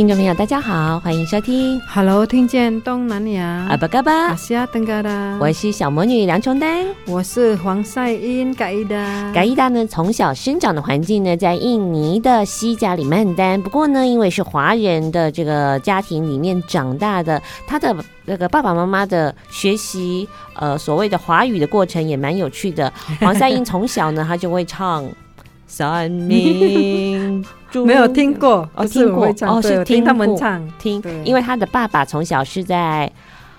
听众朋友，大家好，欢迎收听。Hello，听见东南亚。阿巴嘎巴，阿西亚登嘎达。我是小魔女梁琼丹，我是黄赛英嘎伊达。嘎伊达呢，从小生长的环境呢，在印尼的西加里曼丹。不过呢，因为是华人的这个家庭里面长大的，他的那个爸爸妈妈的学习，呃，所谓的华语的过程也蛮有趣的。黄赛英从小呢，他就会唱。三民没有听过哦，听过哦，是听他们唱听，因为他的爸爸从小是在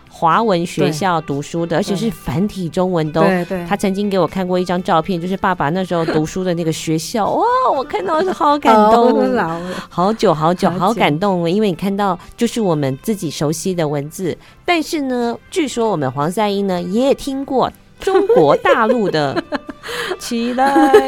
华文学校读书的，而且是繁体中文都。对对，他曾经给我看过一张照片，就是爸爸那时候读书的那个学校。哇，我看到是好感动，好久好久，好感动。因为你看到就是我们自己熟悉的文字，但是呢，据说我们黄赛英呢也听过中国大陆的。起来，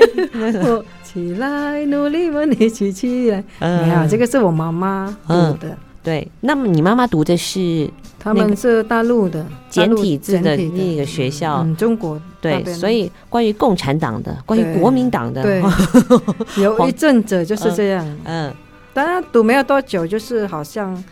起来，努力问你起起来。没有，这个是我妈妈读的。对，那么你妈妈读的是？他们是大陆的简体字的那个学校，中国。对，所以关于共产党的，关于国民党的，对，有一阵子就是这样。嗯，当然读没有多久，就是好像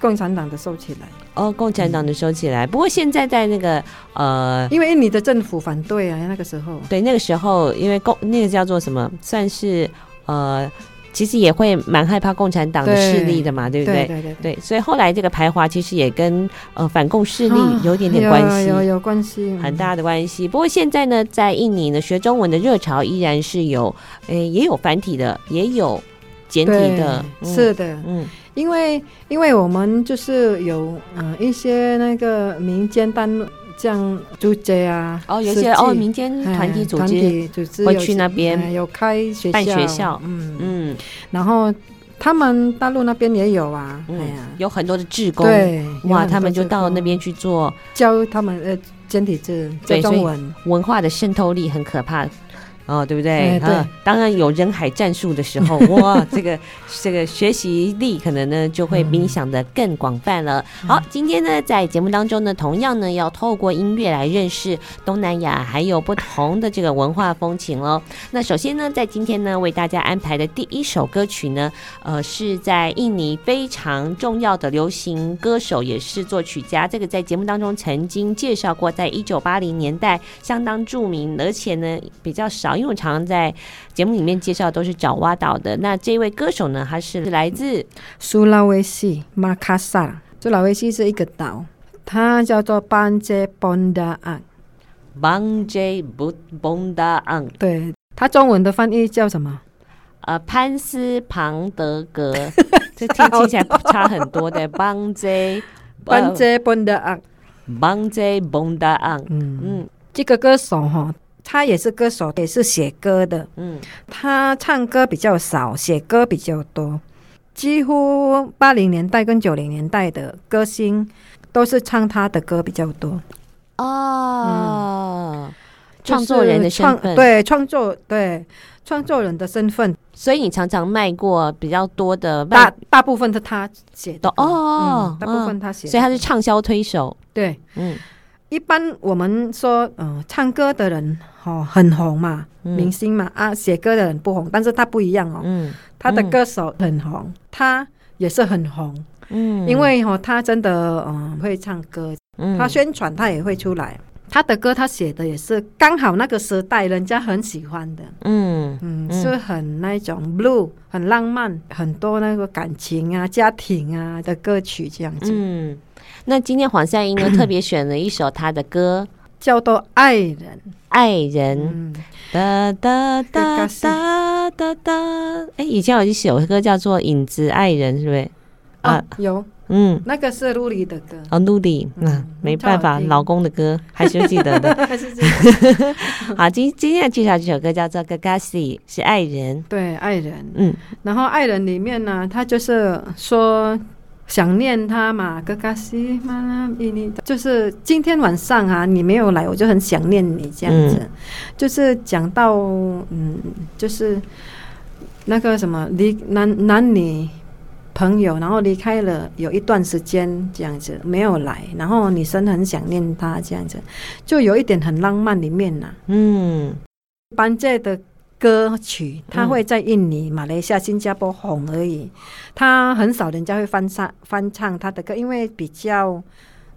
共产党的收起来。哦，共产党的收起来。不过现在在那个呃，因为印尼的政府反对啊，那个时候。对，那个时候因为共那个叫做什么，算是呃，其实也会蛮害怕共产党的势力的嘛，对，对不对？对对对，对。所以后来这个排华其实也跟呃反共势力有点点关系，有有，有关系，很大的关系。不过现在呢，在印尼呢，学中文的热潮依然是有，诶，也有繁体的，也有简体的，嗯、是的，嗯。因为，因为我们就是有嗯、呃、一些那个民间单位，像组织啊，哦，有些哦民间团体组织，组织会去那边、呃、有开学校，办学校，嗯。嗯，然后他们大陆那边也有啊，嗯、哎呀，有很多的志工，对，哇，他们就到那边去做教他们呃简体字，对中文，文化的渗透力很可怕。哦，对不对？对、啊，当然有人海战术的时候，哇，这个这个学习力可能呢就会比你想的更广泛了。嗯、好，今天呢在节目当中呢，同样呢要透过音乐来认识东南亚还有不同的这个文化风情喽。那首先呢，在今天呢为大家安排的第一首歌曲呢，呃，是在印尼非常重要的流行歌手，也是作曲家，这个在节目当中曾经介绍过，在一九八零年代相当著名，而且呢比较少。因为我常常在节目里面介绍都是爪哇岛的，那这位歌手呢，他是来自苏拉威西马卡萨。苏拉威西是一个岛，它叫做邦杰邦达昂。邦杰布邦达昂，对，它中文的翻译叫什么？呃，潘斯庞德格，这听听起来差很多的。邦杰邦杰邦达昂，邦杰邦达昂。嗯嗯，这个歌手哈。他也是歌手，也是写歌的。嗯，他唱歌比较少，写歌比较多。几乎八零年代跟九零年代的歌星都是唱他的歌比较多。哦，创、嗯、作人的身份，对创作，对创作人的身份。所以你常常卖过比较多的，大大部分是他写的。哦、嗯，大部分他写，所以他是畅销推手。对，嗯。一般我们说，嗯、呃，唱歌的人哦很红嘛，嗯、明星嘛啊，写歌的人不红，但是他不一样哦，嗯，他的歌手很红，嗯、他也是很红，嗯，因为哦他真的嗯、呃、会唱歌，嗯，他宣传他也会出来，他的歌他写的也是刚好那个时代人家很喜欢的，嗯。嗯，是很那种 blue 很浪漫，很多那个感情啊、家庭啊的歌曲这样子。嗯，那今天黄夏英呢 特别选了一首他的歌，叫做《爱人》，爱人。哒哒哒哒哒哒。哎，以前有一首歌叫做《影子爱人》，是不是？啊，有。嗯，那个是露丽的歌哦，露丽，那没办法，老公的歌还是记得的，还是记得。好，今今天要介绍这首歌叫做《Kekasih》，是爱人，对，爱人。嗯，然后爱人里面呢，他就是说想念他嘛，Kekasih 嘛，你就是今天晚上啊，你没有来，我就很想念你这样子。就是讲到嗯，就是那个什么离男男女。朋友，然后离开了有一段时间，这样子没有来，然后女生很想念他，这样子就有一点很浪漫里面呐。嗯，班杰的歌曲，他会在印尼、马来西亚、新加坡红而已，他很少人家会翻唱翻唱他的歌，因为比较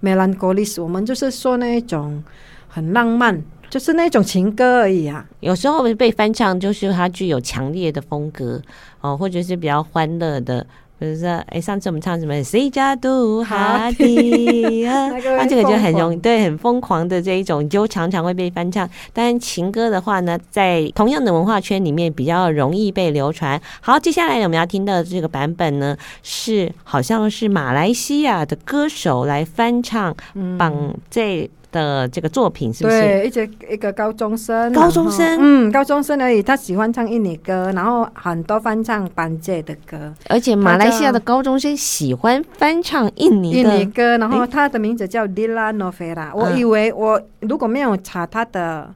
melancholy，我们就是说那一种很浪漫，就是那种情歌而已啊。有时候被翻唱，就是它具有强烈的风格哦，或者是比较欢乐的。比如说，哎，上次我们唱什么？谁家都哈迪啊，那这个就很容易，对，很疯狂的这一种，就常常会被翻唱。但情歌的话呢，在同样的文化圈里面比较容易被流传。好，接下来我们要听到的这个版本呢，是好像是马来西亚的歌手来翻唱，绑这。的这个作品是不是？对，一直一个高中生，高中生，嗯，高中生而已。他喜欢唱印尼歌，然后很多翻唱班杰的歌，而且马来西亚的高中生喜欢翻唱印尼印尼歌。然后他的名字叫 Dila Novela，我以为我如果没有查他的。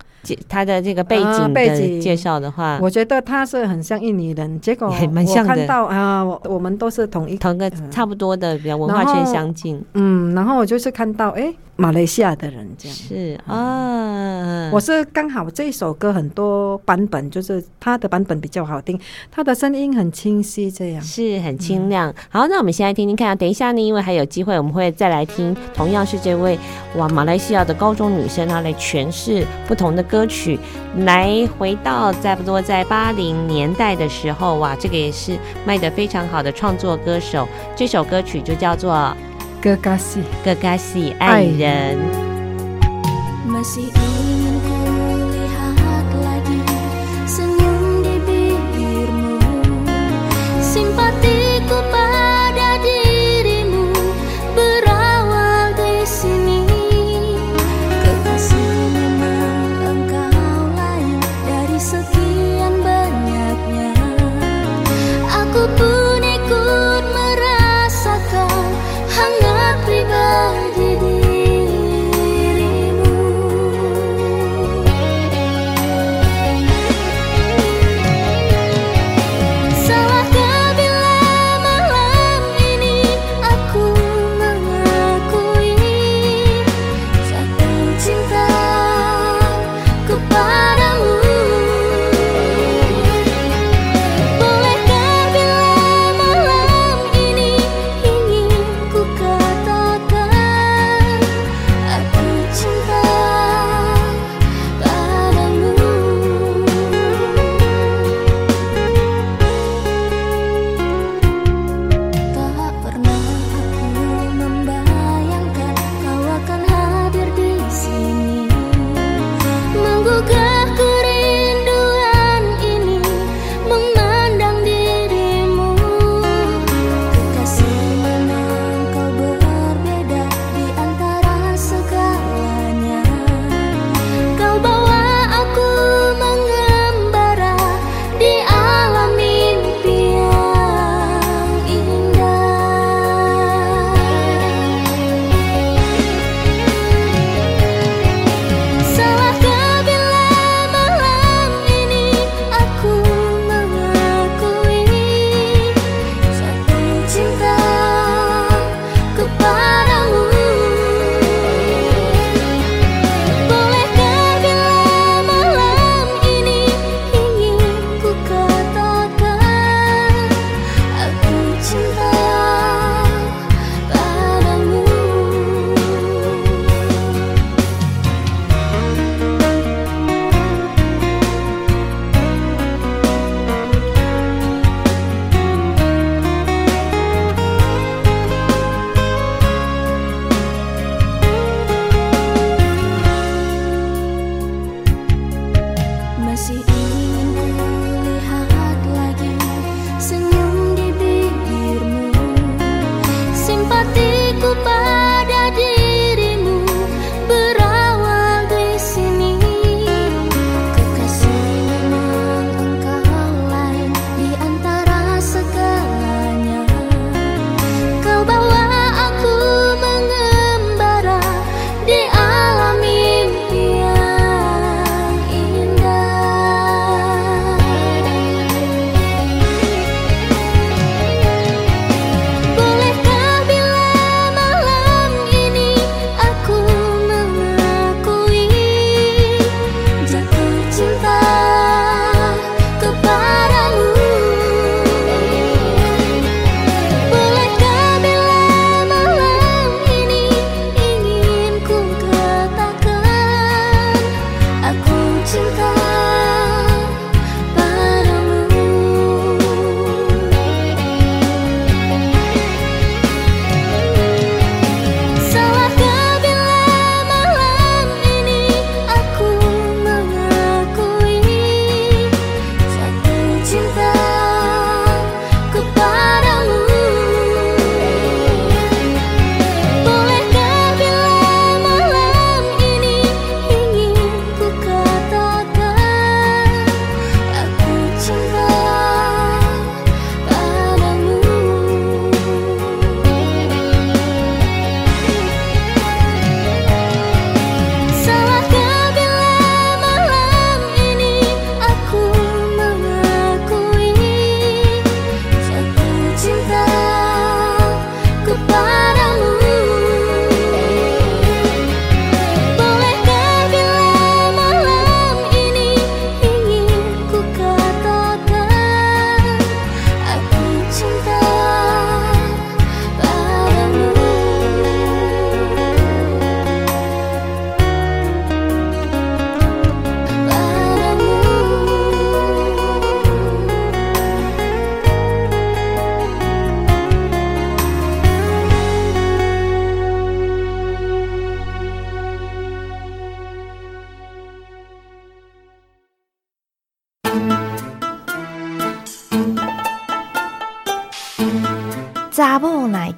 他的这个背景背景介绍的话，我觉得他是很像印尼人。结果我看到啊，我我们都是同一同个差不多的，比较文化圈相近。嗯，然后我就是看到哎，马来西亚的人这样是啊。我是刚好这一首歌很多版本，就是他的版本比较好听，他的声音很清晰，这样是很清亮。好，那我们先来听听看。等一下呢，因为还有机会，我们会再来听，同样是这位哇，马来西亚的高中女生，她来诠释不同的。歌曲来回到差不多在八零年代的时候，哇，这个也是卖得非常好的创作歌手。这首歌曲就叫做《Kekasih》，Kekasih 爱人。查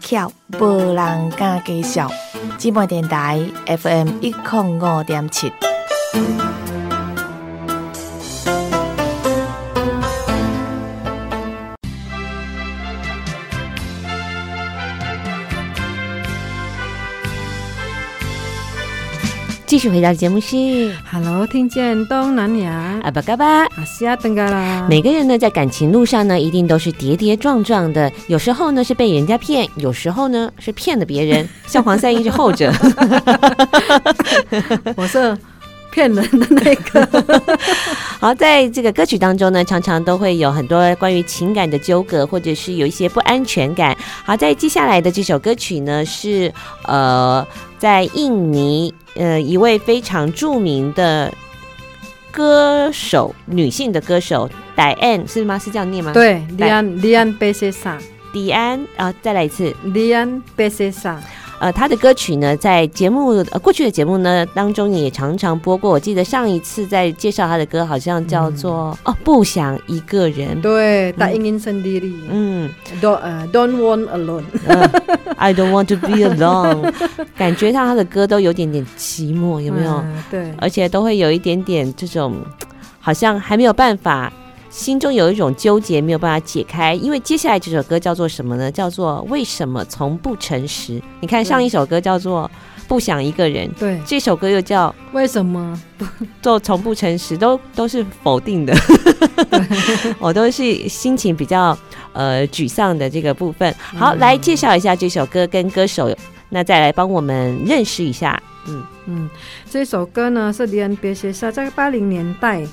巧，无人敢介绍。芝麻电台 FM 一零五点七。继续回到节目是，Hello，听见东南亚，阿巴嘎巴，阿西亚登嘎啦。每个人呢，在感情路上呢，一定都是跌跌撞撞的。有时候呢，是被人家骗；有时候呢，是骗了别人。像黄三一是后者，我是骗人的那个。好，在这个歌曲当中呢，常常都会有很多关于情感的纠葛，或者是有一些不安全感。好，在接下来的这首歌曲呢，是呃，在印尼。呃，一位非常著名的歌手，女性的歌手，戴安是吗？是这样念吗？对，d i a n d i a n b e s e s a d i a n 啊，再来一次，莉安贝塞萨。呃，他的歌曲呢，在节目呃过去的节目呢当中也常常播过。我记得上一次在介绍他的歌，好像叫做、嗯、哦，不想一个人。对，大英英森迪丽。嗯，Don't 呃、uh,，Don't want alone，I don't want to be alone。感觉上他的歌都有点点寂寞，有没有？嗯、对，而且都会有一点点这种，好像还没有办法。心中有一种纠结，没有办法解开。因为接下来这首歌叫做什么呢？叫做《为什么从不诚实》。你看上一首歌叫做《不想一个人》，对，这首歌又叫《为什么做从不诚实》，都都是否定的。我 都是心情比较呃沮丧的这个部分。好，嗯、来介绍一下这首歌跟歌手，那再来帮我们认识一下。嗯嗯，这首歌呢是李恩别写下在八零年代。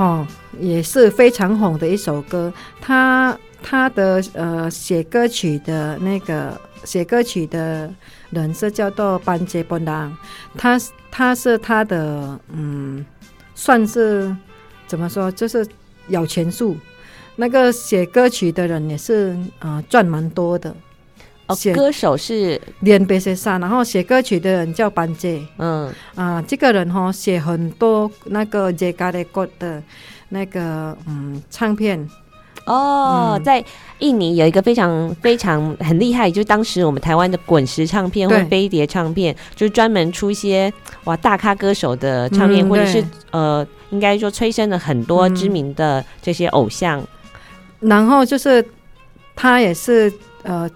哦，也是非常红的一首歌。他他的呃写歌曲的那个写歌曲的人是叫做班杰波朗，他他是他的嗯，算是怎么说，就是有钱数。那个写歌曲的人也是呃赚蛮多的。哦，歌手是连贝塞萨，然后写歌曲的人叫班杰。嗯啊、呃，这个人哈写很多那个杰嘎的歌的，那个嗯唱片。哦、嗯，在印尼有一个非常非常很厉害，就是当时我们台湾的滚石唱片或飞碟唱片，就是专门出一些哇大咖歌手的唱片，嗯、或者是呃，应该说催生了很多知名的这些偶像。嗯、然后就是他也是呃。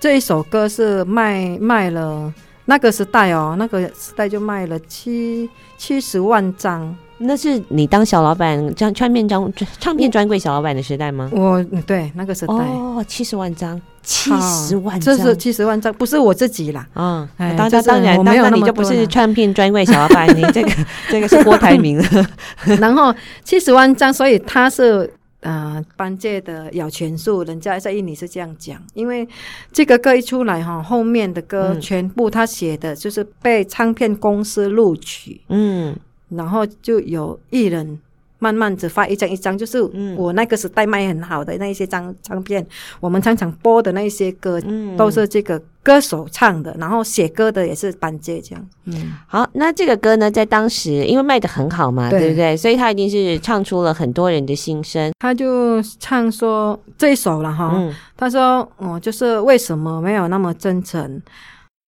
这一首歌是卖卖了那个时代哦，那个时代就卖了七七十万张。那是你当小老板，唱唱片专唱片专柜小老板的时代吗？我对那个时代哦，七十万张，七十万张，这是七十万张，不是我自己啦。嗯，哎，当然当然，那你就不是唱片专柜小老板，你这个这个是郭台铭了。然后七十万张，所以他是。呃，班界的咬钱树，人家在印尼是这样讲，因为这个歌一出来哈，后面的歌全部他写的就是被唱片公司录取，嗯，然后就有艺人。慢慢只发一张一张，就是我那个时代卖很好的那一些张唱片，嗯，我们常常播的那一些歌，嗯，都是这个歌手唱的，然后写歌的也是班杰这样。嗯，好，那这个歌呢，在当时因为卖得很好嘛，对，对不对？所以他一定是唱出了很多人的心声。他就唱说这一首了哈，嗯，他说哦，就是为什么没有那么真诚？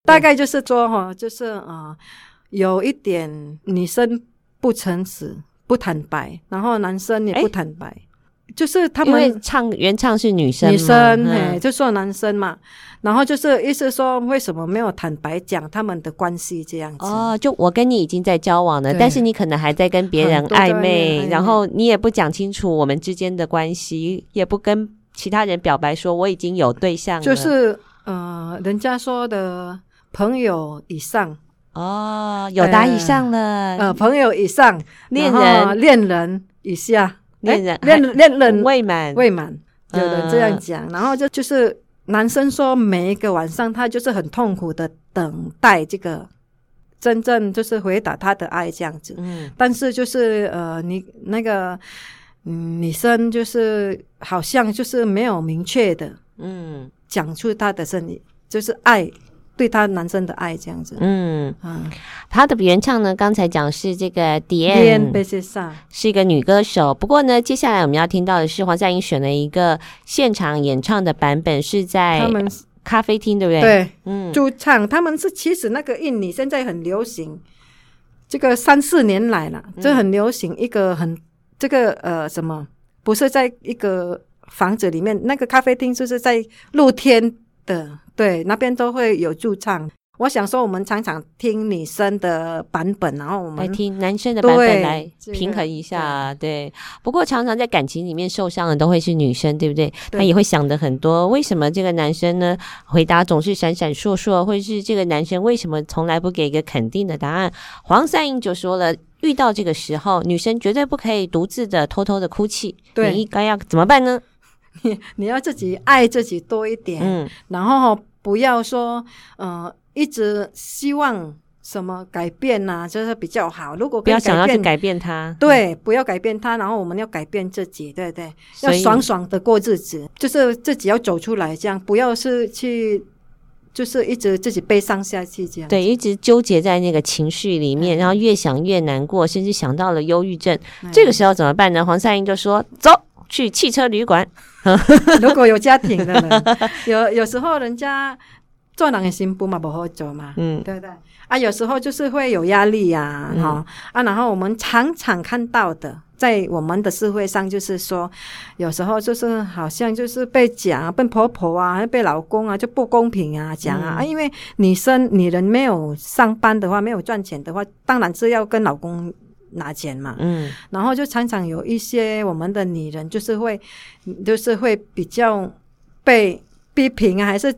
大概就是说哈，就是啊，呃，有一点女生不诚实。不坦白，然后男生也不坦白，欸、就是他们唱原唱是女生，女生哎、嗯，就说男生嘛，然后就是意思说为什么没有坦白讲他们的关系这样子。哦，就我跟你已经在交往了，但是你可能还在跟别人暧昧，然后你也不讲清楚我们之间的关系，也不跟其他人表白说我已经有对象了，就是呃，人家说的朋友以上。哦，友达以上了，呃，朋友以上，恋人。恋人以下，恋人恋恋人未满。未满，有人这样讲，然后就就是男生说，每一个晚上他就是很痛苦的等待这个真正就是回答他的爱这样子，嗯，但是就是呃，你那个嗯女生就是好像就是没有明确的嗯。讲出他的声音，就是爱。对他男生的爱这样子。嗯嗯，他的原唱呢，刚才讲是这个 Dian，是一个女歌手。不过呢，接下来我们要听到的是黄赛音选了一个现场演唱的版本，是在他们咖啡厅，对不对？对，嗯，驻唱他们是其实那个印尼现在很流行，这个三四年来了，这很流行一个很这个呃什么，不是在一个。房子里面那个咖啡厅就是在露天的，对，那边都会有驻唱。我想说，我们常常听女生的版本，然后我们来听男生的版本来平衡一下。对，对，不过常常在感情里面受伤的都会是女生，对不对？对，他也会想的很多，为什么这个男生呢？回答总是闪闪烁烁，或者是这个男生为什么从来不给一个肯定的答案？黄三英就说了。遇到这个时候，女生绝对不可以独自的偷偷的哭泣。对，你应该要怎么办呢？你你要自己爱自己多一点，嗯，然后不要说，呃，一直希望什么改变呐、啊，就是比较好。如果不要想要去改变他，对，不要改变他，然后我们要改变自己，对对，要爽爽的过日子，就是自己要走出来，这样不要是去。就是一直自己悲伤下去，这样对，一直纠结在那个情绪里面，然后越想越难过，甚至想到了忧郁症。这个时候怎么办呢？黄赛英就说：“走去汽车旅馆。”如果有家庭的人，有有时候人家做人的心不嘛不好做嘛，嗯，对不对？啊，有时候就是会有压力呀，哈啊，然后我们常常看到的。在我们的社会上，就是说，有时候就是好像就是被讲，被婆婆啊，被老公啊，就不公平啊，讲啊，啊，因为女生女人没有上班的话，没有赚钱的话，当然是要跟老公拿钱嘛。嗯，然后就常常有一些我们的女人，就是会，就是会比较被批评啊，还是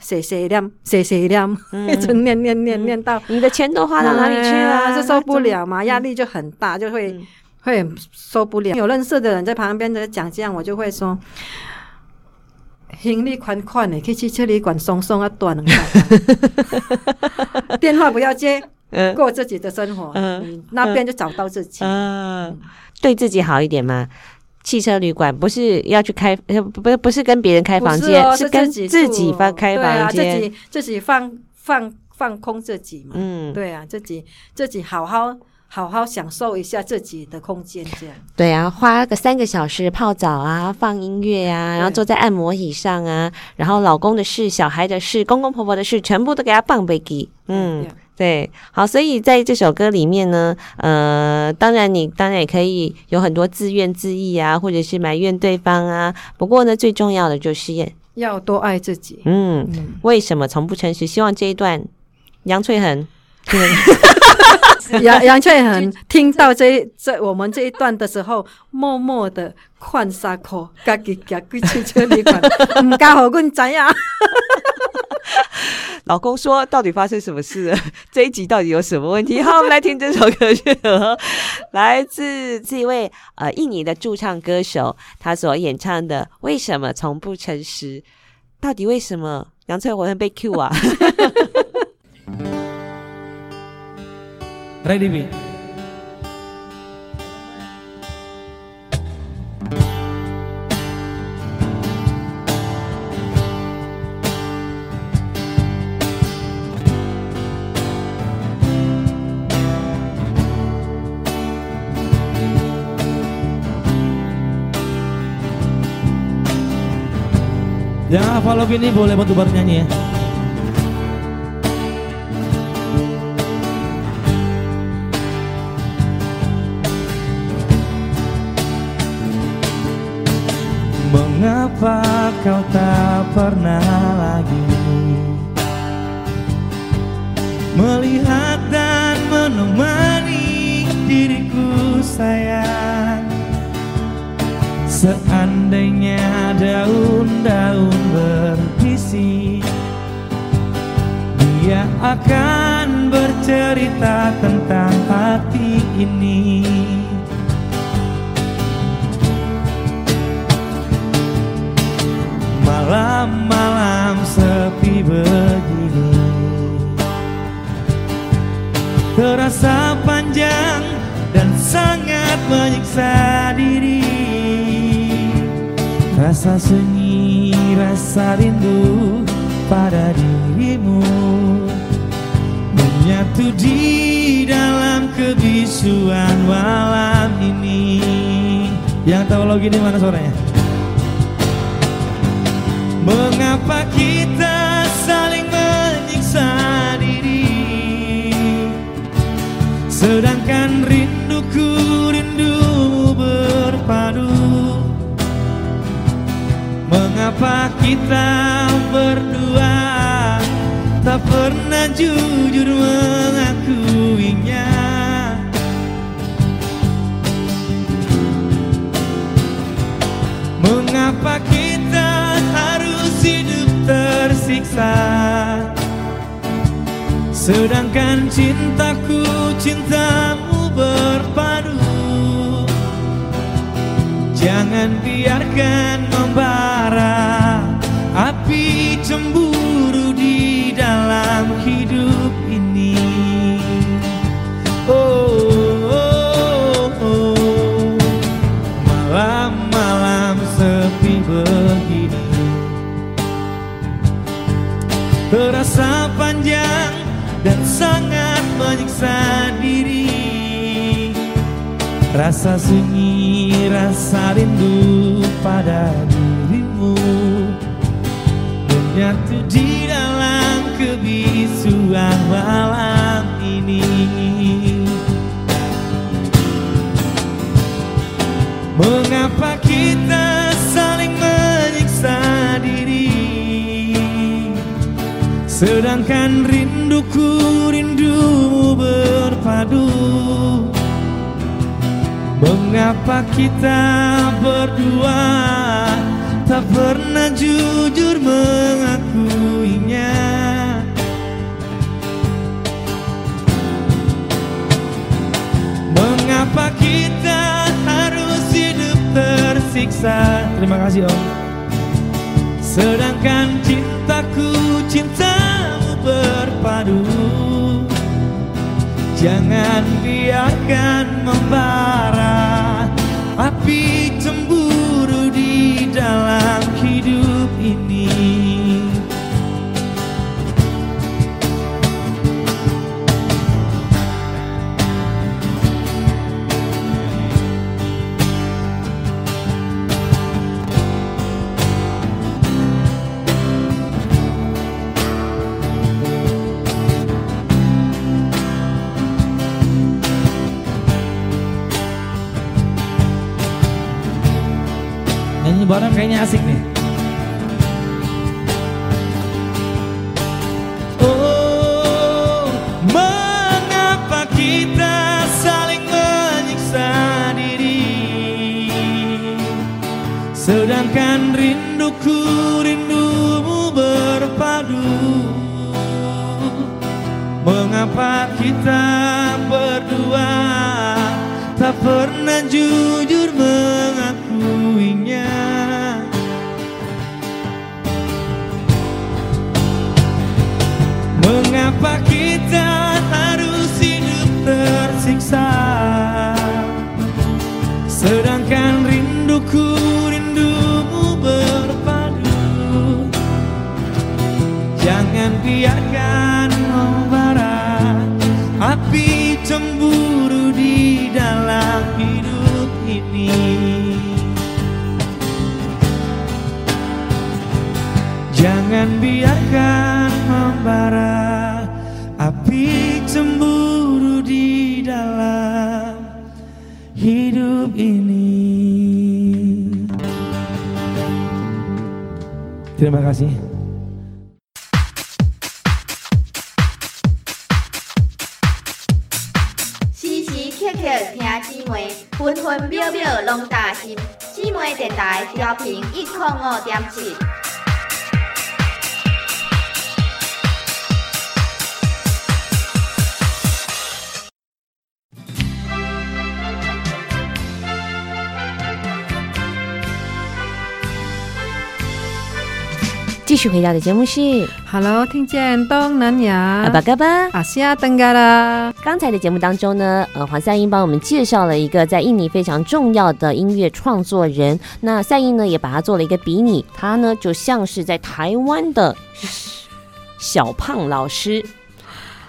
碎碎念，碎碎念，一直念念念念到你的钱都花到哪里去了，啊，就受不了嘛，压力就很大，就会。会受不了，有认识的人在旁边在讲这样，我就会说，行李款款的，可以去车旅馆松松啊，断了。电话不要接，过自己的生活，嗯，那边就找到自己，嗯，对自己好一点嘛。汽车旅馆不是要去开，不是不是跟别人开房间，是跟自己放开房间，自己自己放放放空自己嘛。嗯，对啊，自己自己好好。好好享受一下自己的空间，这样。对啊，花个三个小时泡澡啊，放音乐啊，然后坐在按摩椅上啊，然后老公的事、小孩的事、公公婆婆的事，全部都给他放飞机。嗯，对，好，所以在这首歌里面呢，呃，当然你当然也可以有很多自怨自艾啊，或者是埋怨对方啊。不过呢，最重要的就是要多爱自己。嗯，嗯，为什么从不诚实？希望这一段杨翠恒。对。杨杨翠恒听到这这我们这一段的时候，默默的换衫裤，自己家去汽车旅馆，唔敢好阮知呀。老公说：“到底发生什么事？这一集到底有什么问题？”好，我们来听这首歌曲，来自这位呃印尼的驻唱歌手，他所演唱的《为什么从不诚实》，到底为什么杨翠恒被 Q 啊？Ready, Yang hafal lagu ini boleh bantu bernyanyi ya. Mengapa kau tak pernah lagi Melihat dan menemani diriku sayang Seandainya daun-daun berbisi Dia akan bercerita tentang hati ini. Malam-malam sepi begini Terasa panjang dan sangat menyiksa diri Rasa sunyi, rasa rindu pada dirimu. Menyatu di dalam kebisuan malam ini. Yang tahu lagu ini mana suaranya? Mengapa kita saling menyiksa diri? Sedangkan rinduku Mengapa kita berdua Tak pernah jujur mengakuinya? Mengapa kita harus hidup tersiksa? Sedangkan cintaku cintamu berpadu. Jangan biarkan membara Api cemburu di dalam hidup ini. Oh, oh, oh. Malam-malam sepi begini. Terasa panjang dan sangat menyiksa diri. Rasa sunyi, rasa rindu pada dirimu Menyatu di dalam kebisuan malam ini. Mengapa kita saling menyiksa diri? Sedangkan rinduku rindumu berpadu. Mengapa kita berdua Tak pernah jujur mengakuinya. Mengapa kita harus hidup tersiksa? Terima kasih Om. Sedangkan cintaku cintamu berpadu. Jangan biarkan membara Api montañas y 分分秒秒拢担心。姊妹电台调频一零五点七。继续回到的节目是 Hello，听见东南亚阿巴嘎巴阿西亚登嘎啦。刚才的节目当中呢，呃，黄赛英帮我们介绍了一个在印尼非常重要的音乐创作人。那赛英呢，也把他做了一个比拟，他呢就像是在台湾的小胖老师。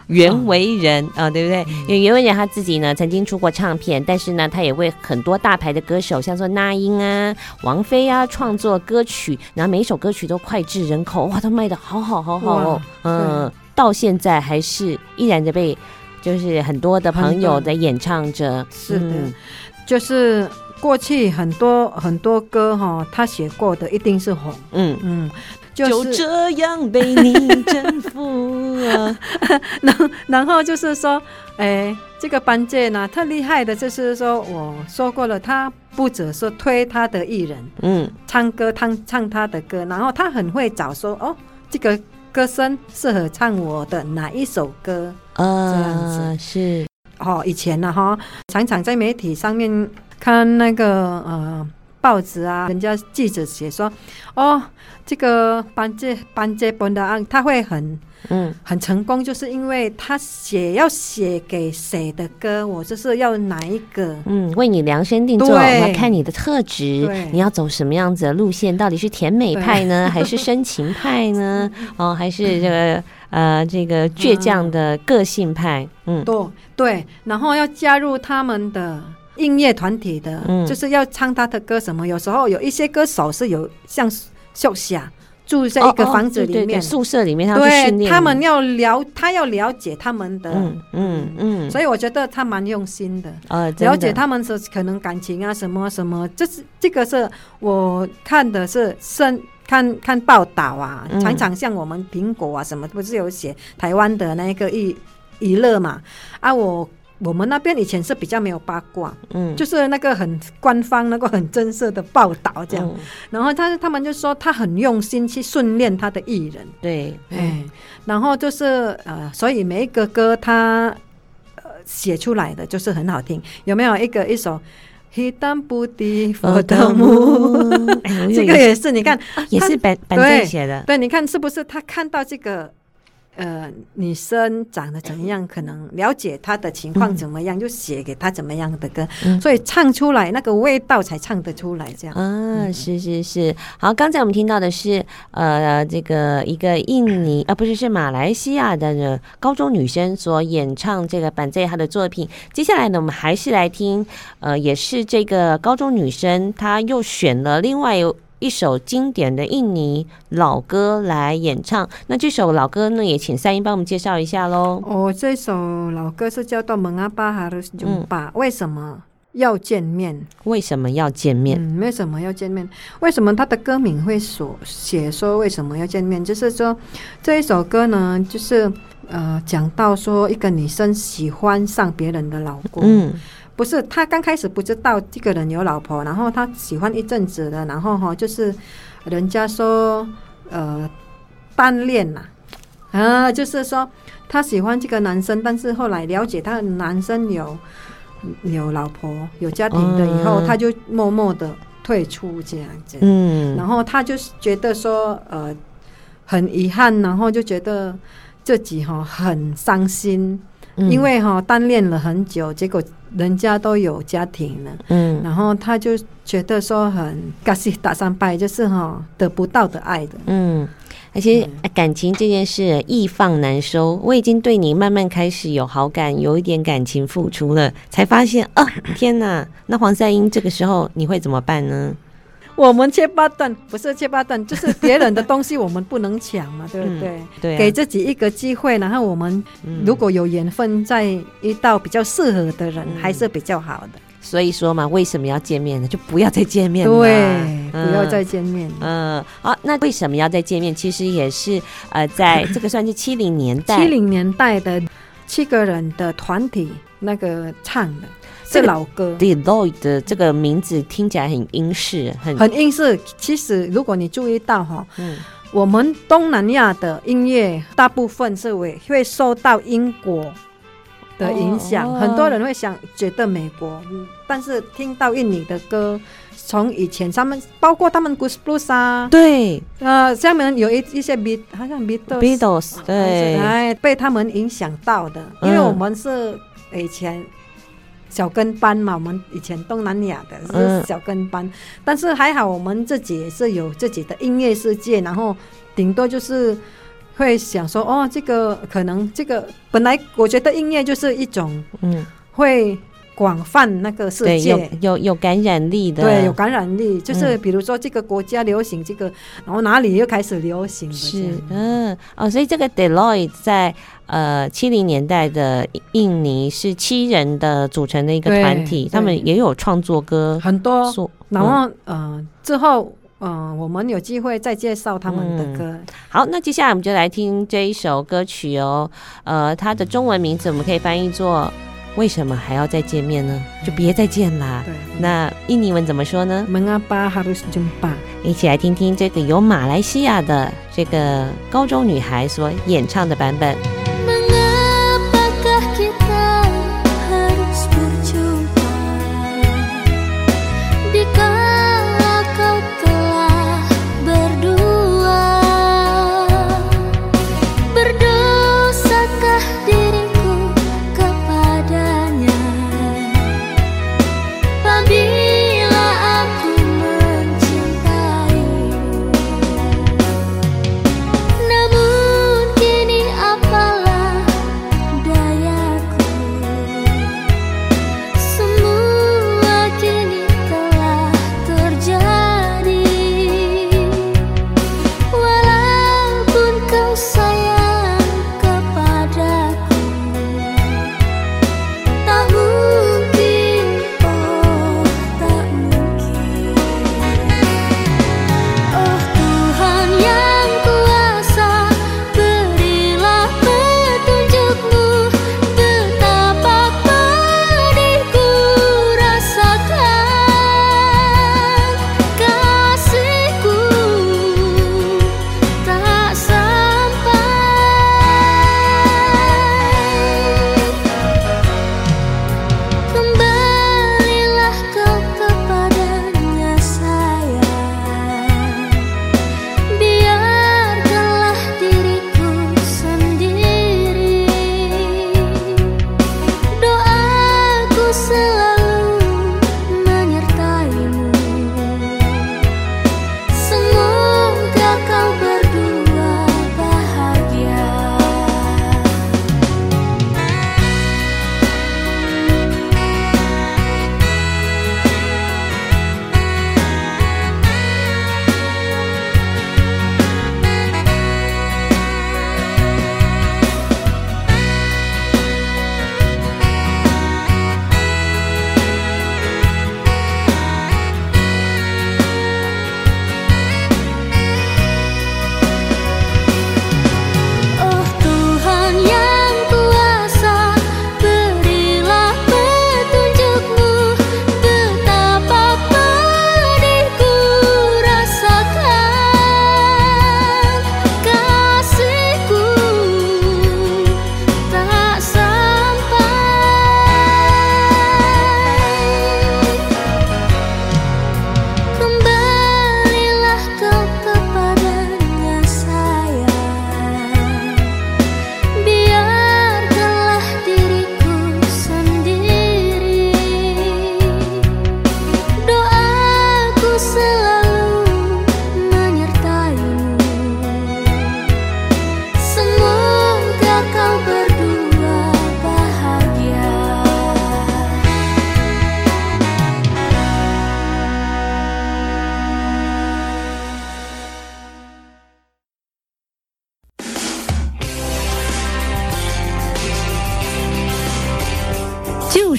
袁惟仁啊、哦，对不对？因为袁惟仁他自己呢，曾经出过唱片，但是呢，他也为很多大牌的歌手，像说那英啊、王菲啊，创作歌曲，然后每一首歌曲都脍炙人口，哇，都卖的好好好好哦，嗯，到现在还是依然的被，就是很多的朋友在演唱着，是的，就是过去很多很多歌哈、哦，他写过的一定是红，嗯。嗯。就这样被你征服了，然后然后就是说，哎，这个班杰呢，特厉害的，就是说我说过了，他不只是推他的艺人，嗯，唱歌唱唱他的歌，然后他很会找说，哦，这个歌声适合唱我的哪一首歌，啊，这样子。是，哦，以前呢，哈，常常在媒体上面看那个呃。报纸啊，人家记者写说，哦，这个班杰班杰本的案，他会很嗯很成功，就是因为他写要写给谁的歌，我就是要哪一个，嗯，为你量身定做，我要看你的特质，你要走什么样子的路线，到底是甜美派呢，还是深情派呢？哦，还是这个呃这个倔强的个性派？嗯，对对，然后要加入他们的。音乐团体的，嗯，就是要唱他的歌什么？有时候有一些歌手是有像宿舍住在一个房子里面，哦哦、对对对宿舍里面他，对，他们要了，他要了解他们的，嗯嗯嗯，所以我觉得他蛮用心的，呃，了解他们是可能感情啊什么什么，这是这个是我看的是深看看报道啊，嗯，常常像我们苹果啊什么不是有写台湾的那个娱娱乐嘛。啊我。我们那边以前是比较没有八卦，嗯，就是那个很官方、那个很正式的报道这样。嗯、然后他他们就说他很用心去训练他的艺人，对，哎，然后就是呃，所以每一个歌他呃写出来的就是很好听。有没有一个一首《Hitam Putih Fotomu》？这个也是，你看，也是本本地写的。对，你看是不是他看到这个？呃，女生长得怎么样？可能了解她的情况怎么样，嗯、就写给她怎么样的歌，嗯，所以唱出来那个味道才唱得出来。这样啊，是是是。好，刚才我们听到的是呃，这个一个印尼啊，不是是马来西亚的高中女生所演唱这个板在她的作品。接下来呢，我们还是来听呃，也是这个高中女生，她又选了另外有。一首经典的印尼老歌来演唱，那这首老歌呢，也请三英帮我们介绍一下喽。哦，这首老歌是叫做《Mengapa Harus Jumpa》，为什么要见面？为什么要见面？嗯，为什么要见面？为什么他的歌名会所写说为什么要见面？就是说这一首歌呢，就是呃讲到说一个女生喜欢上别人的老公。嗯。不是，他刚开始不知道这个人有老婆，然后他喜欢一阵子的，然后哈，就是人家说呃单恋呐，啊，就是说他喜欢这个男生，但是后来了解他的男生有有老婆有家庭的以后，他就默默的退出这样子，嗯，然后他就觉得说呃很遗憾，然后就觉得自己哈很伤心。因为哈单恋了很久，结果人家都有家庭了，嗯，然后他就觉得说很嘎西打三拜，就是哈得不到的爱的，嗯，而且感情这件事易放难收，我已经对你慢慢开始有好感，有一点感情付出了，才发现啊，天哪！那黄赛英这个时候你会怎么办呢？我们切八段不是切八段，就是别人的东西我们不能抢嘛，对不对？嗯、对、啊，给自己一个机会，然后我们如果有缘分再遇到比较适合的人，嗯，还是比较好的。所以说嘛，为什么要见面呢？就不要再见面了。对、嗯，不要再见面。嗯，好，那为什么要再见面？其实也是呃，在这个算是七零年代，七零年代的七个人的团体那个唱的。是老歌，Deloitte 的这个名字听起来很英式，很很英式。其实如果你注意到哈，嗯，我们东南亚的音乐大部分是会会受到英国的影响，哦，很多人会想觉得美国，但是听到印尼的歌，从以前他们包括他们 Plus 啊，对，呃，下面有一一些 Beat 好像 Beatles，对，哎，被他们影响到的，因为我们是以前。小跟班嘛，我们以前东南亚的是小跟班，嗯，但是还好我们自己也是有自己的音乐世界，然后顶多就是会想说，哦，这个可能这个本来我觉得音乐就是一种，嗯，会。广泛那个世界，有有有感染力的，对，有感染力，就是比如说这个国家流行这个，嗯、然后哪里又开始流行了，是，嗯，哦，所以这个 Deloitte 在呃七零年代的印尼是七人的组成的一个团体，他们也有创作歌很多，然后嗯、呃、之后嗯、呃、我们有机会再介绍他们的歌、嗯。好，那接下来我们就来听这一首歌曲哦，呃，它的中文名字我们可以翻译作。为什么还要再见面呢？就别再见啦。对，那印尼文怎么说呢？Mengapa harus jumpa？一起来听听这个由马来西亚的这个高中女孩所演唱的版本。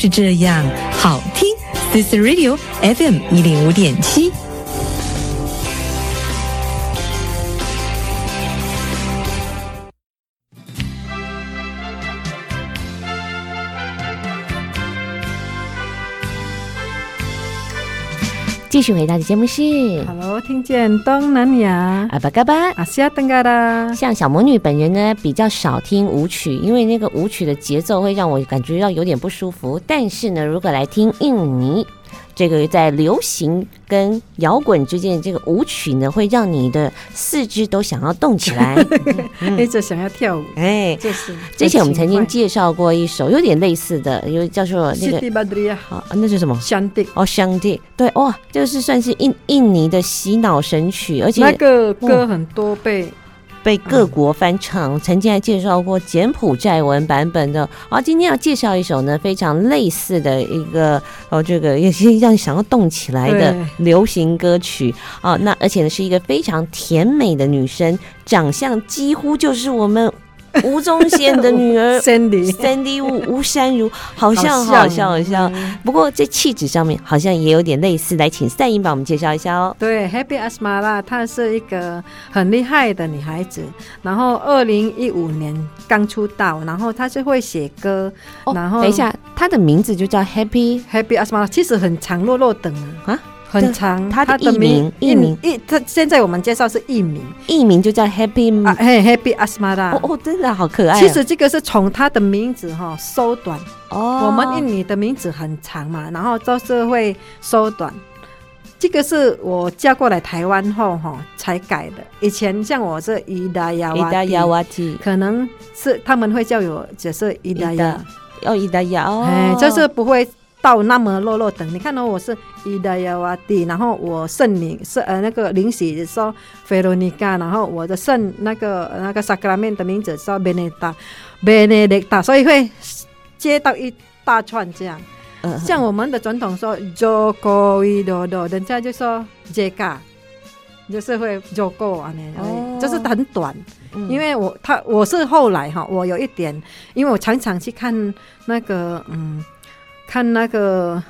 是这样好听，This Radio FM 一零五点七。继续回到的节目是，Hello，听见东南亚，阿巴嘎巴，阿西亚登嘎达。像小魔女本人呢，比较少听舞曲，因为那个舞曲的节奏会让我感觉到有点不舒服。但是呢，如果来听印尼。这个在流行跟摇滚之间的这个舞曲呢，会让你的四肢都想要动起来，一直想要跳舞。哎，就是之前我们曾经介绍过一首有点类似的，有叫做那个好，那是什么？香蒂哦，香蒂对哇，这个是算是印印尼的洗脑神曲，而且那个歌很多被被各国翻唱，曾经还介绍过柬埔寨文版本的。好，今天要介绍一首呢，非常类似的一个哦，这个也是让你想要动起来的流行歌曲啊。那而且呢，是一个非常甜美的女生，长相几乎就是我们。吴宗宪的女儿 Sandy，Sandy 吴吴姗儒，好像好像好像，不过在气质上面好像也有点类似。来，请赛英帮我们介绍一下哦。对，Happy Asmara，她是一个很厉害的女孩子。然后二零一五年刚出道，然后她是会写歌。然后等一下，她的名字就叫 Happy Happy Asmara，其实很长，落落等啊。很长，他的艺名艺名艺，他现在我们介绍是艺名，艺名就叫 Happy 啊，嘿，Happy Asmara，哦哦，真的好可爱。其实这个是从他的名字哈缩短哦，我们印尼的名字很长嘛，然后都是会缩短。这个是我嫁过来台湾后哈才改的，以前像我是伊达亚瓦，伊达亚瓦蒂，可能是他们会叫我只是伊达亚，哦伊达亚哦，哎，就是不会。到那么落落等，你看到、哦、我是伊达亚瓦蒂，然后我圣灵是呃那个灵喜说菲罗尼卡，然后我的圣那个那个萨克拉面的名字说贝内达，贝内迪达，所以会接到一大串这样。嗯、像我们的总统说 Joko Widodo，人家就说杰卡，就是会 Joko 啊，那就是很短。嗯、因为我他我是后来哈，我有一点，因为我常常去看那个嗯。看那个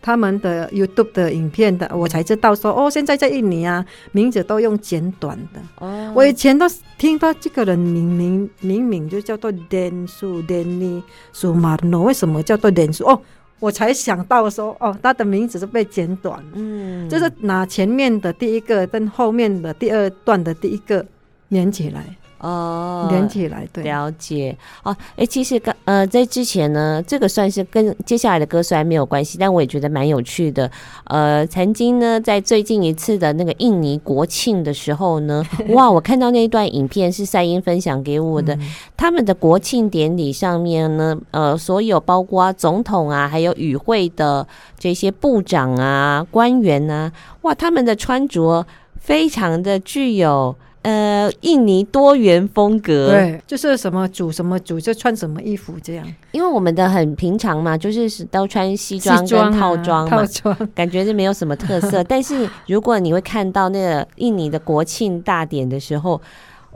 他们的 YouTube 的影片的，我才知道说哦，现在在印尼啊，名字都用简短的。哦，我以前都听到这个人明明明明就叫做 Densu Denny Sumarno，为什么叫做 Densu？哦，我才想到说哦，他的名字是被剪短，嗯，就是拿前面的第一个跟后面的第二段的第一个连起来。哦，连起来，对，了解哦。哎，其实刚呃，在之前呢，这个算是跟接下来的歌虽然没有关系，但我也觉得蛮有趣的。呃，曾经呢，在最近一次的那个印尼国庆的时候呢，哇，我看到那一段影片是赛英分享给我的。嗯、他们的国庆典礼上面呢，呃，所有包括总统啊，还有与会的这些部长啊、官员啊，哇，他们的穿着非常的具有。呃，印尼多元风格，对，就是什么组什么组就穿什么衣服这样。因为我们的很平常嘛，就是都穿西装跟套装嘛，套装感觉是没有什么特色。但是如果你会看到那个印尼的国庆大典的时候，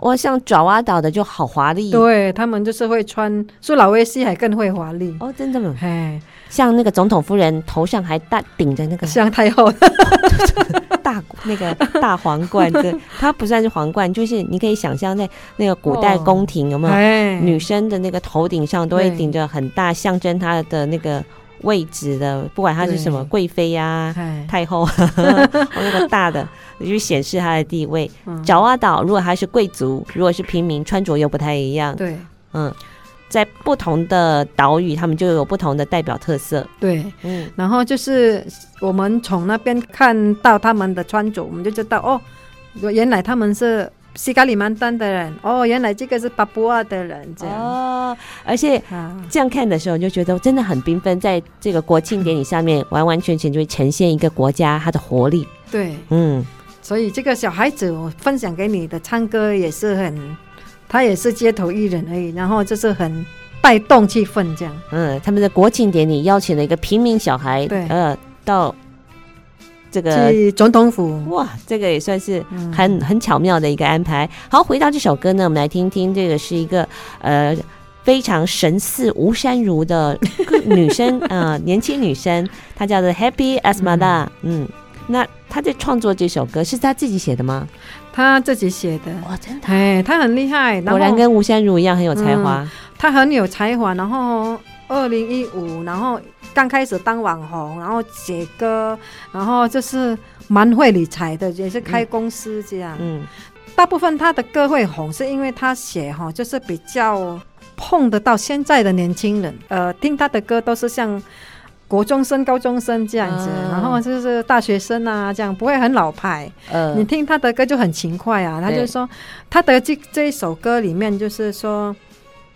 哇，像爪哇岛的就好华丽，对他们就是会穿，苏老威西还更会华丽哦，真的吗？哎，像那个总统夫人头上还戴顶着那个像太后。大那个大皇冠，对，它不算是皇冠，就是你可以想象在那个古代宫廷有没有女生的那个头顶上都会顶着很大，象征她的那个位置的，不管她是什么贵妃呀、太后，那个大的，就显示她的地位。爪哇岛如果她是贵族，如果是平民，穿着又不太一样。对，嗯。在不同的岛屿，他们就有不同的代表特色。对，嗯，然后就是我们从那边看到他们的穿着，我们就知道哦，原来他们是西嘎里曼丹的人，哦，原来这个是巴布亚的人，这样。哦，而且这样看的时候，就觉得真的很缤纷，在这个国庆典礼上面，完完全全就会呈现一个国家它的活力。对，嗯，所以这个小孩子我分享给你的唱歌也是很。他也是街头艺人而已，然后就是很带动气氛这样。嗯，他们在国庆典礼邀请了一个平民小孩，对，呃，到这个去总统府，哇，这个也算是很、嗯、很巧妙的一个安排。好，回到这首歌呢，我们来听听，这个是一个呃非常神似吴珊如的女生，呃，年轻女生，她叫做 Happy Asmada。嗯，嗯，那她在创作这首歌是她自己写的吗？他自己写的哇，真的哎，他很厉害，果然跟吴先如一样很有才华。嗯，他很有才华，然后二零一五，然后刚开始当网红，然后写歌，然后就是蛮会理财的，也是开公司这样。嗯，大部分他的歌会红，是因为他写哈，就是比较碰得到现在的年轻人。呃，听他的歌都是像。国中生、高中生这样子，嗯、然后就是大学生啊，这样不会很老派。嗯，你听他的歌就很勤快啊。他就说，他的这这一首歌里面就是说，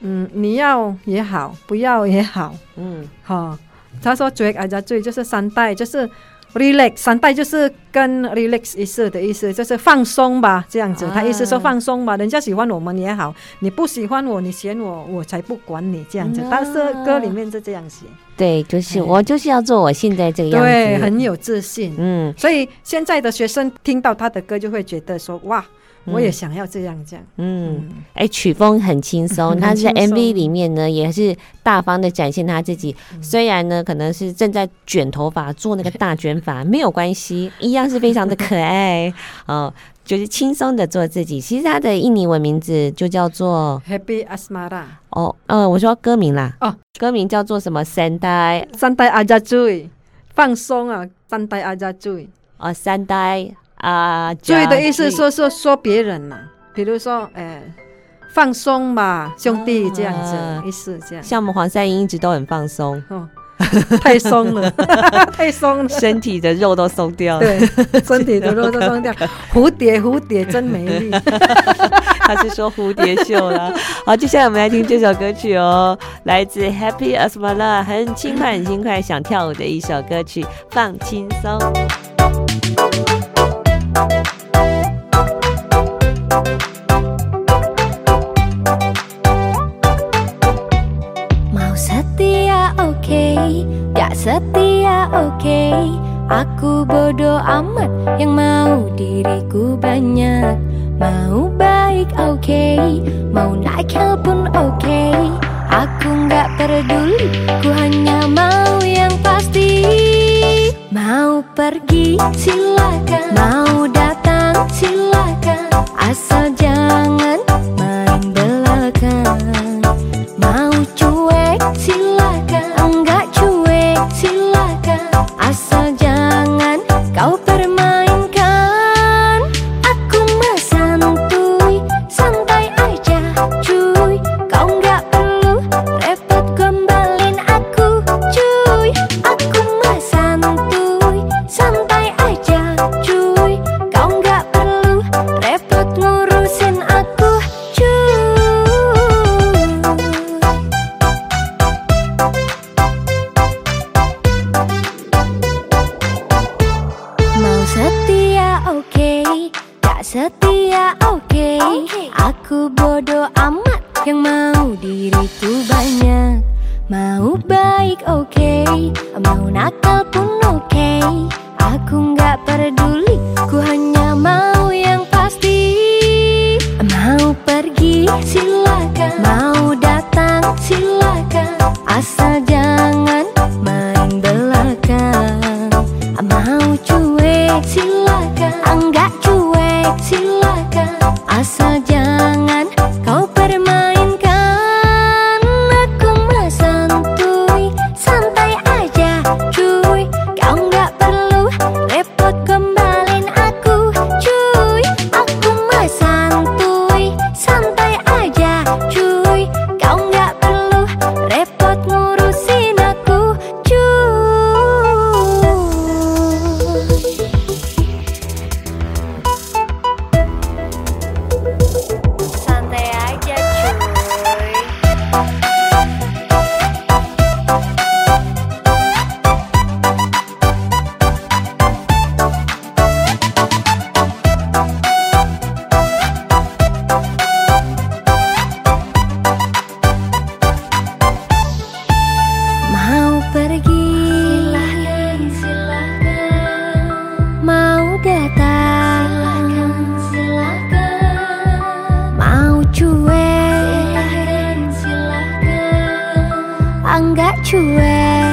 嗯，你要也好，不要也好，嗯，好、哦。他说“追爱在追”就是三代，就是 relax，三代就是跟 relax 意思的意思，就是放松吧，这样子。啊、他意思说放松吧，人家喜欢我们也好，你不喜欢我，你嫌我，我才不管你这样子。啊、但是歌里面是这样写，对，就是我就是要做我现在这个样子，对，很有自信。嗯，所以现在的学生听到他的歌就会觉得说，哇。我也想要这样这样，嗯，哎、嗯欸，曲风很轻松，他在 MV 里面呢也是大方的展现他自己。嗯、虽然呢可能是正在卷头发做那个大卷发，没有关系，一样是非常的可爱哦。就是轻松的做自己。其实他的印尼文名字就叫做 Happy Asmara。哦，呃，我说歌名啦，哦，歌名叫做什么？Santai Santai Aja Cuy，放松啊，Santai Aja Cuy。哦，Santai。啊，醉的意思说说说别人嘛，比如说，哎，放松吧，兄弟，这样子，意思这样。像我们黄赛英一直都很放松，哦，太松了，太松了，身体的肉都松掉了，对，身体的肉都松掉。蝴蝶，蝴蝶真美丽，他是说蝴蝶袖啦。好，接下来我们来听这首歌曲哦，来自 Happy Asmara，很轻快，很轻快，想跳舞的一首歌曲，放轻松。Mau setia oke, okay, gak setia oke. Aku bodoh amat yang mau diriku banyak Mau baik oke, okay, mau naik pun oke okay. Aku gak peduli, ku hanya mau yang pasti Mau pergi silakan, mau datang silakan, asal jangan Mau datang. Silakan silakan. Mau cuek. Silakan silakan. Enggak cuek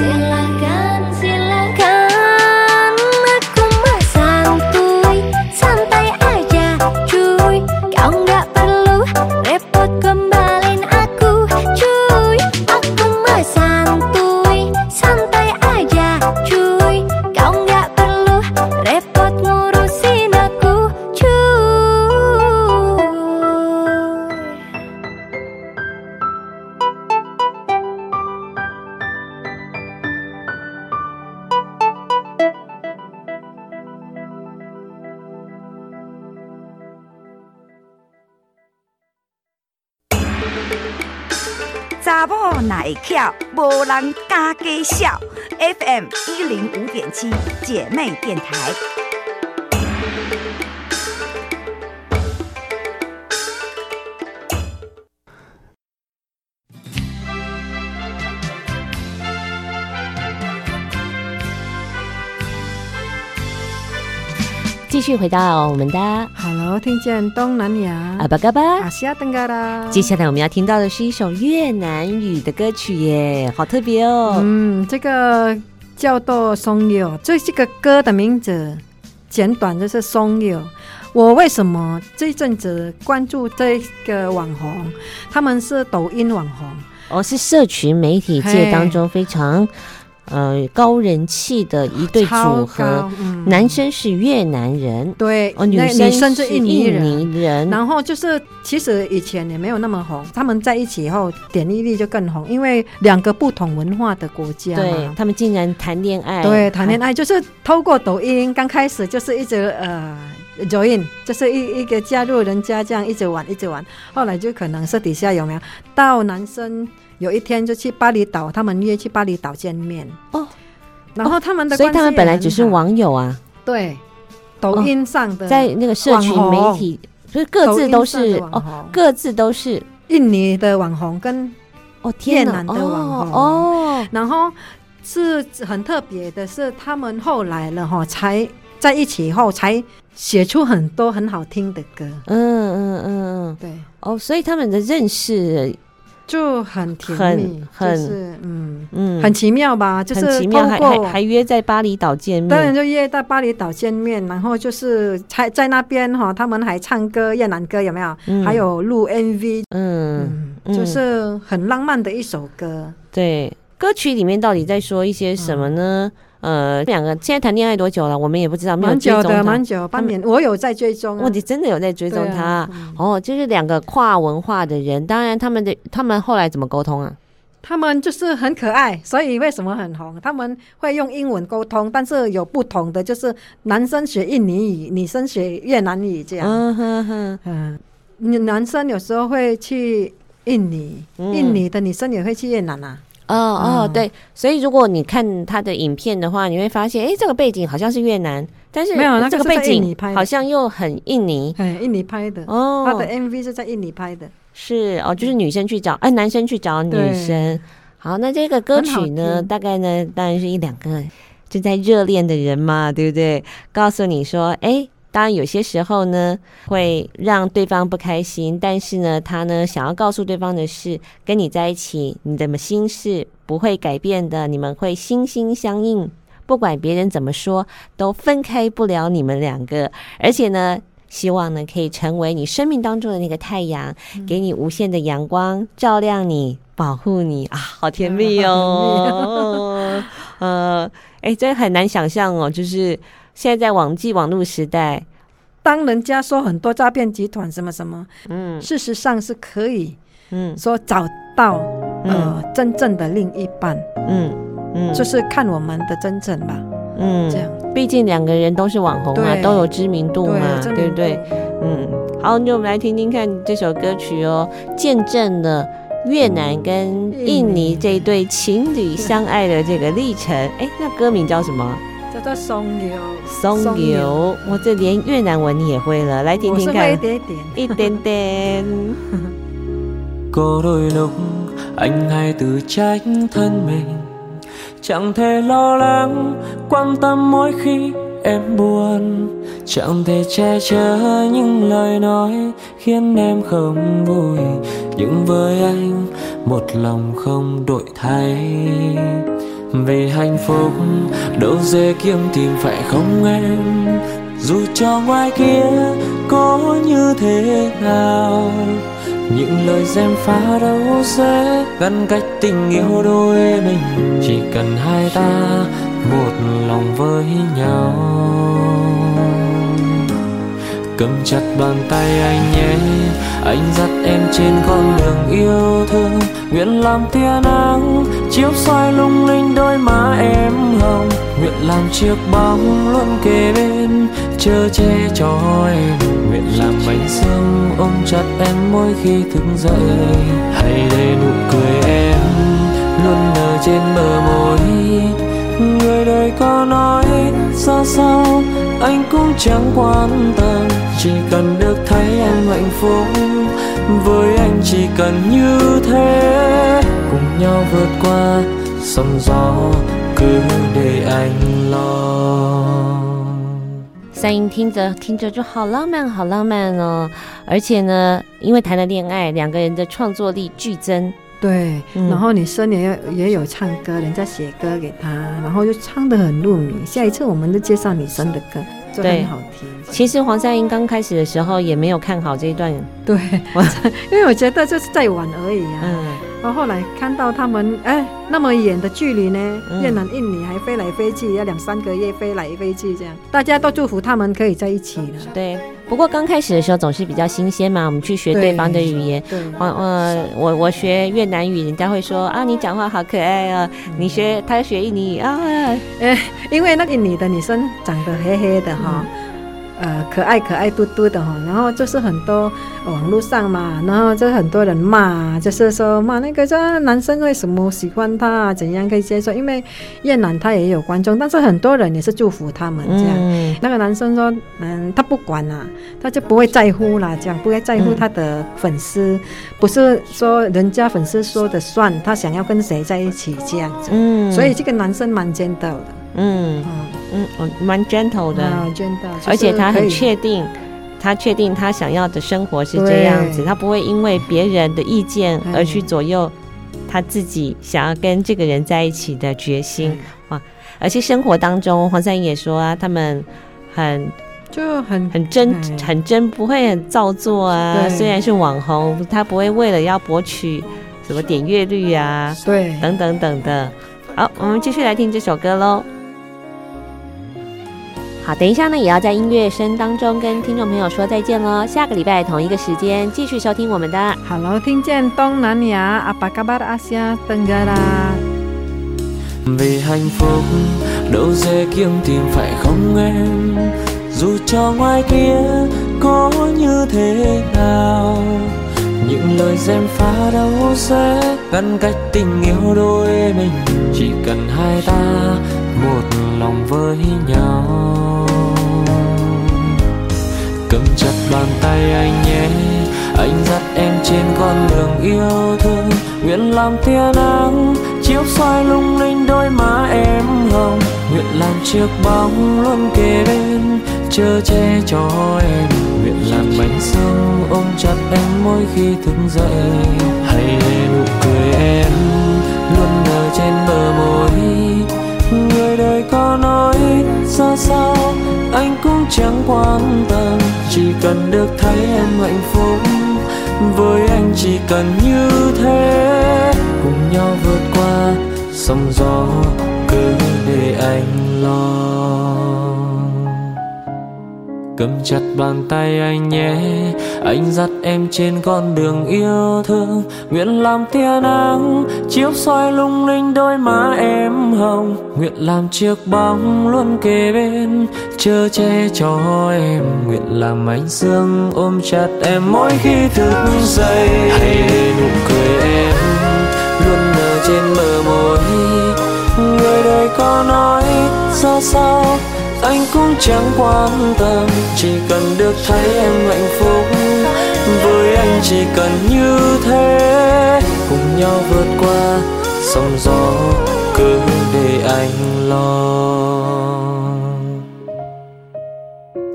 无人敢介绍。FM 一零五点七姐妹电台。续回到我们的 Hello，听见东南亚阿巴嘎巴阿西亚登嘎啦。接下来我们要听到的是一首越南语的歌曲耶，好特别哦。嗯，这个叫做松友，这这个歌的名字简短就是松友。我为什么这阵子关注这个网红？他们是抖音网红，哦，是社群媒体界当中非常。呃，高人气的一对组合，嗯、男生是越南人，对，哦，女生，是印尼人。然后就是，其实以前也没有那么红，他们在一起以后，点击率就更红，因为两个不同文化的国家，对，他们竟然谈恋爱，对，谈恋爱就是透过抖音，刚开始就是一直呃 join，就是一一个加入人家这样一直玩一直玩，后来就可能私底下有没有到男生。有一天就去巴厘岛，他们约去巴厘岛见面哦。然后他们的所以他们本来只是网友啊。对，抖音上的、哦、在那个社群媒体，所以各自都是哦，各自都是印尼的网红跟哦越南的网红哦，哦。然后是很特别的是，他们后来了哈，才在一起以后才写出很多很好听的歌。嗯嗯嗯嗯，对哦，所以他们的认识。就很甜蜜，很就是嗯嗯，很奇妙吧？就是很奇妙，还还还约在巴厘岛见面，当然就约在巴厘岛见面，然后就是在在那边哈，他们还唱歌越南歌有没有？嗯、还有录 MV，嗯，嗯，就是很浪漫的一首歌。对，歌曲里面到底在说一些什么呢？嗯呃，两个现在谈恋爱多久了？我们也不知道，没有追踪他。蛮久的，蛮久，半年。我有在追踪、啊。我、哦、你真的有在追踪他、啊嗯？哦，就是两个跨文化的人。当然，他们的他们后来怎么沟通啊？他们就是很可爱，所以为什么很红？他们会用英文沟通，但是有不同的，就是男生学印尼语，女生学越南语这样。嗯哼哼，嗯，男生有时候会去印尼，嗯、印尼的女生也会去越南啊。哦哦，对，所以如果你看他的影片的话，你会发现，哎，这个背景好像是越南，但是没有那个背景好像又很印尼，哎，印尼拍的。哦，他的 MV 是在印尼拍的，是哦，就是女生去找，哎，男生去找女生，好，那这个歌曲呢，大概呢，当然是一两个正在热恋的人嘛，对不对？告诉你说，哎。当然，有些时候呢，会让对方不开心，但是呢，他呢想要告诉对方的是，跟你在一起，你的心事不会改变的，你们会心心相印，不管别人怎么说，都分开不了你们两个。而且呢，希望呢可以成为你生命当中的那个太阳，嗯、给你无限的阳光，照亮你，保护你啊，好甜蜜哦！呃，哎，真的很难想象哦，就是。现在在网际网络时代，当人家说很多诈骗集团什么什么，嗯，事实上是可以，嗯，说找到呃真正的另一半，嗯。嗯，就是看我们的真诚吧，嗯，这样，毕竟两个人都是网红嘛，都有知名度嘛，对，对不对？嗯，好，那我们来听听看这首歌曲哦，见证了越南跟印尼这一对情侣相爱的这个历程。哎，那歌名叫什么？叫做松油，松油，我这连越南文你也会了，来听听看，一点点，一点点。 Có đôi lúc anh hay tự trách thân mình Chẳng thể lo lắng, quan tâm mỗi khi em buồn Chẳng thể che chở những lời nói khiến em không vui Nhưng với anh, một lòng không đổi thay về hạnh phúc, đâu dễ kiếm tìm phải không em. Dù cho ngoài kia có như thế nào, những lời dèm pha đâu dễ ngăn cách tình yêu đôi mình. Chỉ cần hai ta một lòng với nhau cầm chặt bàn tay anh nhé. Anh dắt em trên con đường yêu thương. Nguyện làm tia nắng, chiếu soi lung linh đôi má em hồng. Nguyện làm chiếc bóng luôn kề bên chờ che cho em. Nguyện làm bánh sương ôm chặt em mỗi khi thức dậy. Hay để nụ cười em luôn nở trên bờ môi. Người đời có nói ra sao anh cũng chẳng quan tâm. Chỉ cần được thấy em hạnh phúc với anh chỉ cần như thế cùng nhau vượt qua sóng gió cứ để anh lo。三音听着听着就好浪漫，好浪漫哦！而且呢，因为谈了恋爱，两个人的创作力剧增。对，嗯、然后女生也也有唱歌，人家写歌给她，然后就唱得很入迷。下一次我们就介绍女生的歌，就很好听。其实黄赛英刚开始的时候也没有看好这一段，对，因为我觉得就是在玩而已啊。嗯。然后后来看到他们，哎，那么远的距离呢，越南、印尼还飞来飞去，要两三个月飞来飞去这样，大家都祝福他们可以在一起了。对，不过刚开始的时候总是比较新鲜嘛，我们去学对方的语言。对，我我我我学越南语，人家会说啊，你讲话好可爱啊。你学他学印尼语啊，呃，因为那个印尼的女生长得黑黑的哈。呃，可爱可爱嘟嘟的哈，然后就是很多网络上嘛，然后就很多人骂，就是说骂那个这男生为什么喜欢他啊？怎样可以接受？因为越南他也有观众，但是很多人也是祝福他们这样。嗯、那个男生说，嗯，他不管啦，他就不会在乎啦，这样不会在乎他的粉丝，嗯、不是说人家粉丝说的算，他想要跟谁在一起这样子。嗯，所以这个男生蛮尖道的。嗯嗯嗯，蛮 gentle 的，而且他很确定，他确定他想要的生活是这样子，他不会因为别人的意见而去左右他自己想要跟这个人在一起的决心。哇！而且生活当中，黄赛音也说啊，他们很就很很真很真，不会很造作啊。虽然是网红，他不会为了要博取什么点阅率啊，对，等等等的。好，我们继续来听这首歌喽。好，等一下呢，也要在音乐声当中跟听众朋友说再见喽。下个礼拜同一个时间继续收听我们的 Hello，听见东南亚，Apa kabar Asia Tenggara。Vì hạnh phúc đâu dễ kiếm tìm phải không em Dù cho ngoài kia có như thế nào Những lời dèm pha đâu sẽ ngăn cách tình yêu đôi mình Chỉ cần hai ta một lòng với nhau cầm chặt bàn tay anh nhé. Anh dắt em trên con đường yêu thương. Nguyện làm tia nắng, chiếu soi lung linh đôi má em hồng. Nguyện làm chiếc bóng luôn kề bên chờ che cho em. Nguyện làm bánh sương ôm chặt em mỗi khi thức dậy. Hay nụ cười em luôn nở trên bờ môi. Người đời có nói ra sao anh cũng chẳng quan tâm chỉ cần được thấy em hạnh phúc, với anh chỉ cần như thế. Cùng nhau vượt qua sóng gió, cứ để anh lo cầm chặt bàn tay anh nhé. Anh dắt em trên con đường yêu thương, nguyện làm tia nắng, chiếu soi lung linh đôi má em hồng. Nguyện làm chiếc bóng luôn kề bên chờ che cho em. Nguyện làm ánh sương ôm chặt em mỗi khi thức dậy. Hay nụ cười em luôn nở trên bờ môi. Người đời có nói ra sao anh cũng chẳng quan tâm, chỉ cần được thấy em hạnh phúc. Với anh chỉ cần như thế, cùng nhau vượt qua sóng gió cứ để anh lo.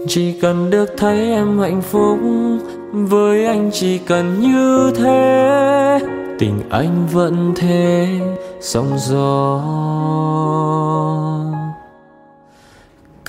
Chỉ cần được thấy em hạnh phúc, với anh chỉ cần như thế, tình anh vẫn thế, sóng gió.